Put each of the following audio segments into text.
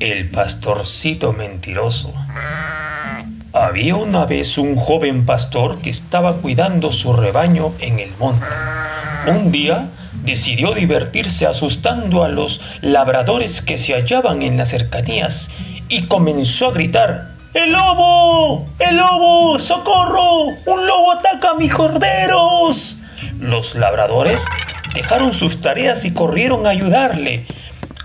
El pastorcito mentiroso. Había una vez un joven pastor que estaba cuidando su rebaño en el monte. Un día decidió divertirse asustando a los labradores que se hallaban en las cercanías y comenzó a gritar, ¡El lobo! ¡El lobo! ¡Socorro! ¡Un lobo ataca a mis corderos! Los labradores dejaron sus tareas y corrieron a ayudarle.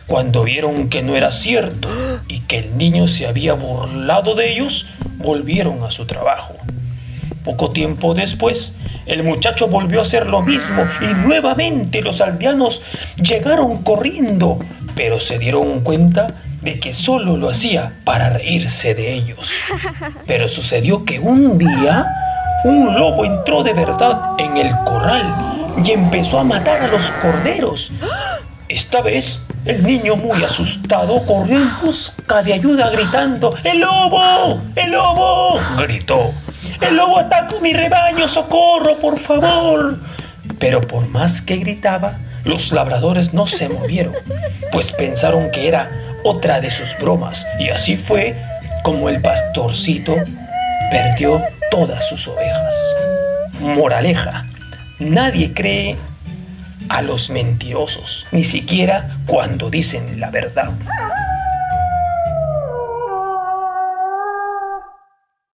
Cuando vieron que no era cierto y que el niño se había burlado de ellos, volvieron a su trabajo. Poco tiempo después, el muchacho volvió a hacer lo mismo y nuevamente los aldeanos llegaron corriendo, pero se dieron cuenta de que solo lo hacía para reírse de ellos. Pero sucedió que un día un lobo entró de verdad en el corral y empezó a matar a los corderos. Esta vez el niño muy asustado corrió en busca de ayuda gritando ¡El lobo! ¡El lobo! gritó. ¡El lobo ataca mi rebaño! ¡Socorro, por favor! Pero por más que gritaba, los labradores no se movieron, pues pensaron que era otra de sus bromas, y así fue como el pastorcito perdió todas sus ovejas. Moraleja, nadie cree a los mentirosos, ni siquiera cuando dicen la verdad.